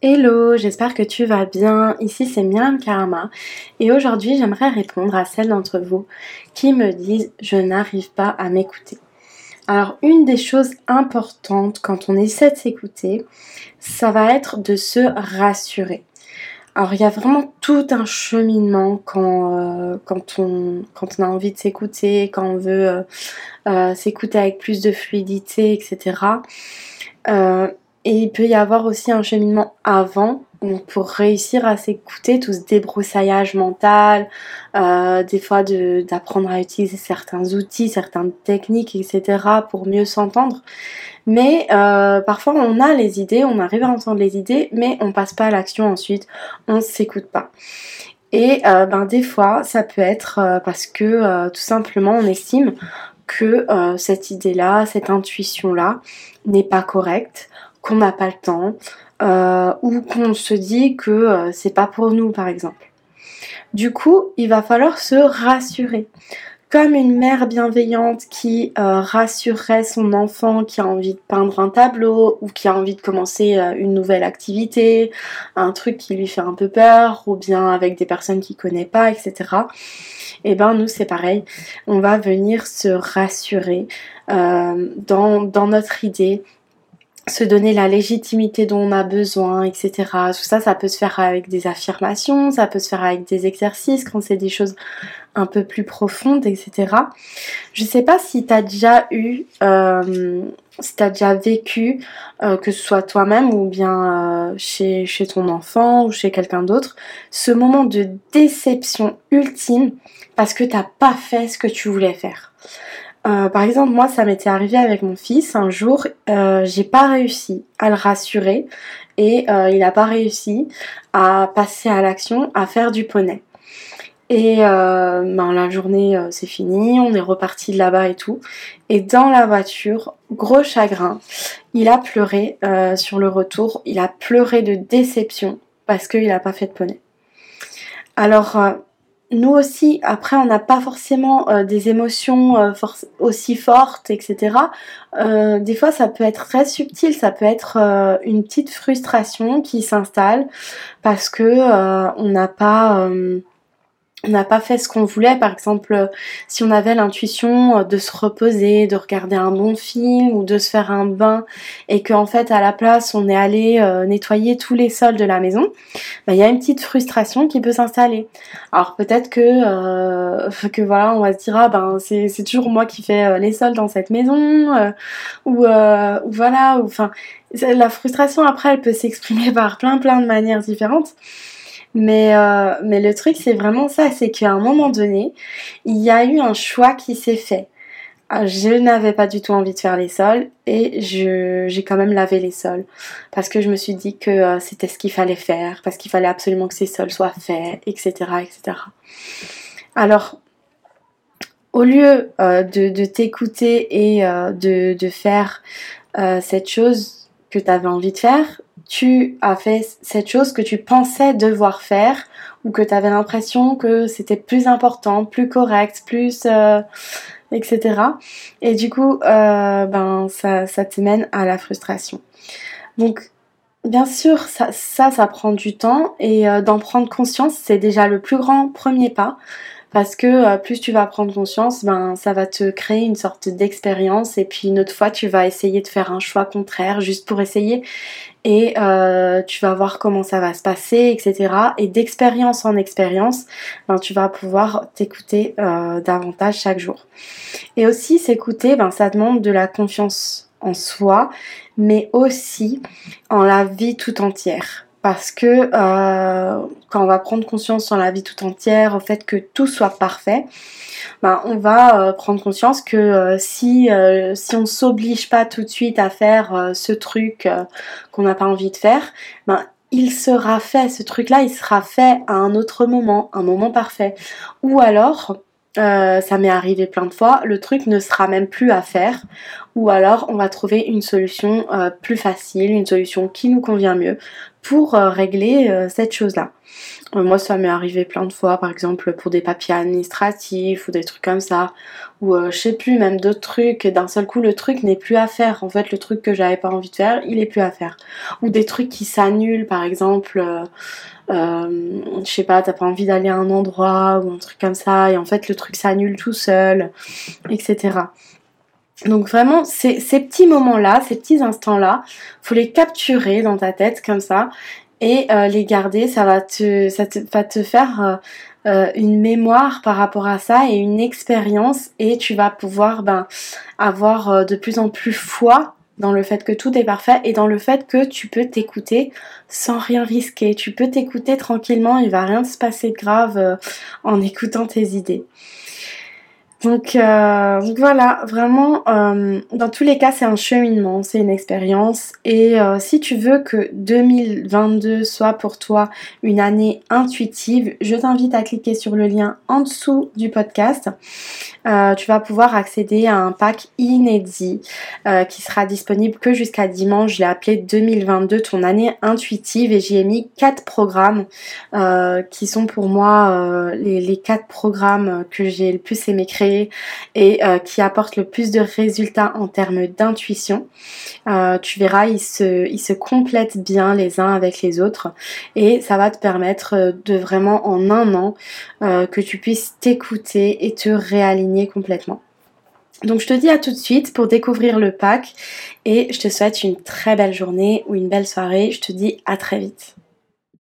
Hello, j'espère que tu vas bien. Ici c'est Myriam Karama et aujourd'hui j'aimerais répondre à celles d'entre vous qui me disent je n'arrive pas à m'écouter. Alors une des choses importantes quand on essaie de s'écouter, ça va être de se rassurer. Alors il y a vraiment tout un cheminement quand, euh, quand, on, quand on a envie de s'écouter, quand on veut euh, euh, s'écouter avec plus de fluidité, etc. Et il peut y avoir aussi un cheminement avant pour réussir à s'écouter, tout ce débroussaillage mental, euh, des fois d'apprendre à utiliser certains outils, certaines techniques, etc. pour mieux s'entendre. Mais euh, parfois on a les idées, on arrive à entendre les idées, mais on passe pas à l'action ensuite, on s'écoute pas. Et euh, ben des fois ça peut être parce que tout simplement on estime que cette idée-là, cette intuition-là n'est pas correcte n'a pas le temps euh, ou qu'on se dit que euh, c'est pas pour nous par exemple. Du coup, il va falloir se rassurer. Comme une mère bienveillante qui euh, rassurerait son enfant qui a envie de peindre un tableau ou qui a envie de commencer une nouvelle activité, un truc qui lui fait un peu peur ou bien avec des personnes qu'il connaît pas, etc. Et eh ben nous c'est pareil, on va venir se rassurer dans notre idée, se donner la légitimité dont on a besoin, etc. Tout ça, ça peut se faire avec des affirmations, ça peut se faire avec des exercices quand c'est des choses un peu plus profondes, etc. Je sais pas si tu as déjà eu, euh, si tu as déjà vécu, euh, que ce soit toi-même ou bien euh, chez, chez ton enfant ou chez quelqu'un d'autre, ce moment de déception ultime parce que t'as pas fait ce que tu voulais faire. Euh, par exemple, moi, ça m'était arrivé avec mon fils. Un jour, euh, j'ai pas réussi à le rassurer et euh, il n'a pas réussi à passer à l'action, à faire du poney. Et ben, la journée, c'est fini, on est reparti de là-bas et tout. Et dans la voiture, gros chagrin, il a pleuré sur le retour. Il a pleuré de déception parce qu'il n'a pas fait de poney. Alors, nous aussi, après, on n'a pas forcément euh, des émotions euh, aussi fortes, etc. Euh, des fois, ça peut être très subtil, ça peut être une petite frustration qui s'installe parce que on n'a pas on n'a pas fait ce qu'on voulait. Par exemple, si on avait l'intuition de se reposer, de regarder un bon film ou de se faire un bain et qu'en fait à la place on est allé euh, nettoyer tous les sols de la maison, bah, il y a une petite frustration qui peut s'installer. Alors peut-être que euh, que voilà, on va se dire ah ben c'est toujours moi qui fais euh, les sols dans cette maison ou, ou voilà ou enfin la frustration après elle peut s'exprimer par plein plein de manières différentes. Mais, euh, mais le truc, c'est vraiment ça, c'est qu'à un moment donné, il y a eu un choix qui s'est fait. Ah, je n'avais pas du tout envie de faire les sols et j'ai quand même lavé les sols parce que je me suis dit que euh, c'était ce qu'il fallait faire, parce qu'il fallait absolument que ces sols soient faits, etc. etc. Alors, au lieu euh, de, t'écouter et de, de, faire cette chose que tu avais envie de faire, tu as fait cette chose que tu pensais devoir faire ou que tu avais l'impression que c'était plus important, plus correct, plus... Euh, etc. Et du coup, euh, ben, ça, ça te mène à la frustration. Donc, bien sûr, ça, ça, prend du temps et euh, d'en prendre conscience, c'est déjà le plus grand premier pas parce que euh, plus tu vas prendre conscience, ben ça va te créer une sorte d'expérience et puis une autre fois tu vas essayer de faire un choix contraire juste pour essayer et euh, tu vas voir comment ça va se passer, etc. Et d'expérience en expérience, ben, tu vas pouvoir t'écouter euh, davantage chaque jour. Et aussi s'écouter, ben, ça demande de la confiance en soi, mais aussi en la vie tout entière parce que euh, quand on va prendre conscience sur la vie tout entière, au fait que tout soit parfait, ben, on va euh, prendre conscience que euh, si, si on ne s'oblige pas tout de suite à faire ce truc qu'on n'a pas envie de faire, ben, il sera fait, ce truc-là, il sera fait à un autre moment, un moment parfait. Ou alors, ça m'est arrivé plein de fois, le truc ne sera même plus à faire, ou alors on va trouver une solution plus facile, une solution qui nous convient mieux pour régler cette chose-là. Euh, moi, ça m'est arrivé plein de fois, par exemple pour des papiers administratifs ou des trucs comme ça, ou euh, je sais plus, même d'autres trucs, d'un seul coup le truc n'est plus à faire. En fait, le truc que j'avais pas envie de faire, il est plus à faire. Ou des trucs qui s'annulent, par exemple, euh, euh je sais pas, t'as pas envie d'aller à un endroit ou un truc comme ça, et en fait le truc s'annule tout seul, etc. Donc vraiment, ces, ces petits moments-là, ces petits instants-là, faut les capturer dans ta tête comme ça et euh, les garder, ça va te, ça va te faire euh, euh, une mémoire par rapport à ça et une expérience et tu vas pouvoir ben, avoir de plus en plus foi dans le fait que tout est parfait et dans le fait que tu peux t'écouter sans rien risquer. Tu peux t'écouter tranquillement, il va rien se passer de grave en écoutant tes idées. Donc, euh, donc voilà, vraiment, euh, dans tous les cas, c'est un cheminement, c'est une expérience. Et euh, si tu veux que 2022 soit pour toi une année intuitive, je t'invite à cliquer sur le lien en dessous du podcast. Tu vas pouvoir accéder à un pack inédit qui sera disponible que jusqu'à dimanche. Je l'ai appelé 2022 ton année intuitive et j'y ai mis quatre programmes qui sont pour moi les, les quatre programmes que j'ai le plus aimé créer et euh, qui apporte le plus de résultats en termes d'intuition. Euh, tu verras, ils se, complètent bien les uns avec les autres et ça va te permettre euh, de vraiment en un an que tu puisses t'écouter et te réaligner complètement. Donc je te dis à tout de suite pour découvrir le pack et je te souhaite une très belle journée ou une belle soirée. Je te dis à très vite.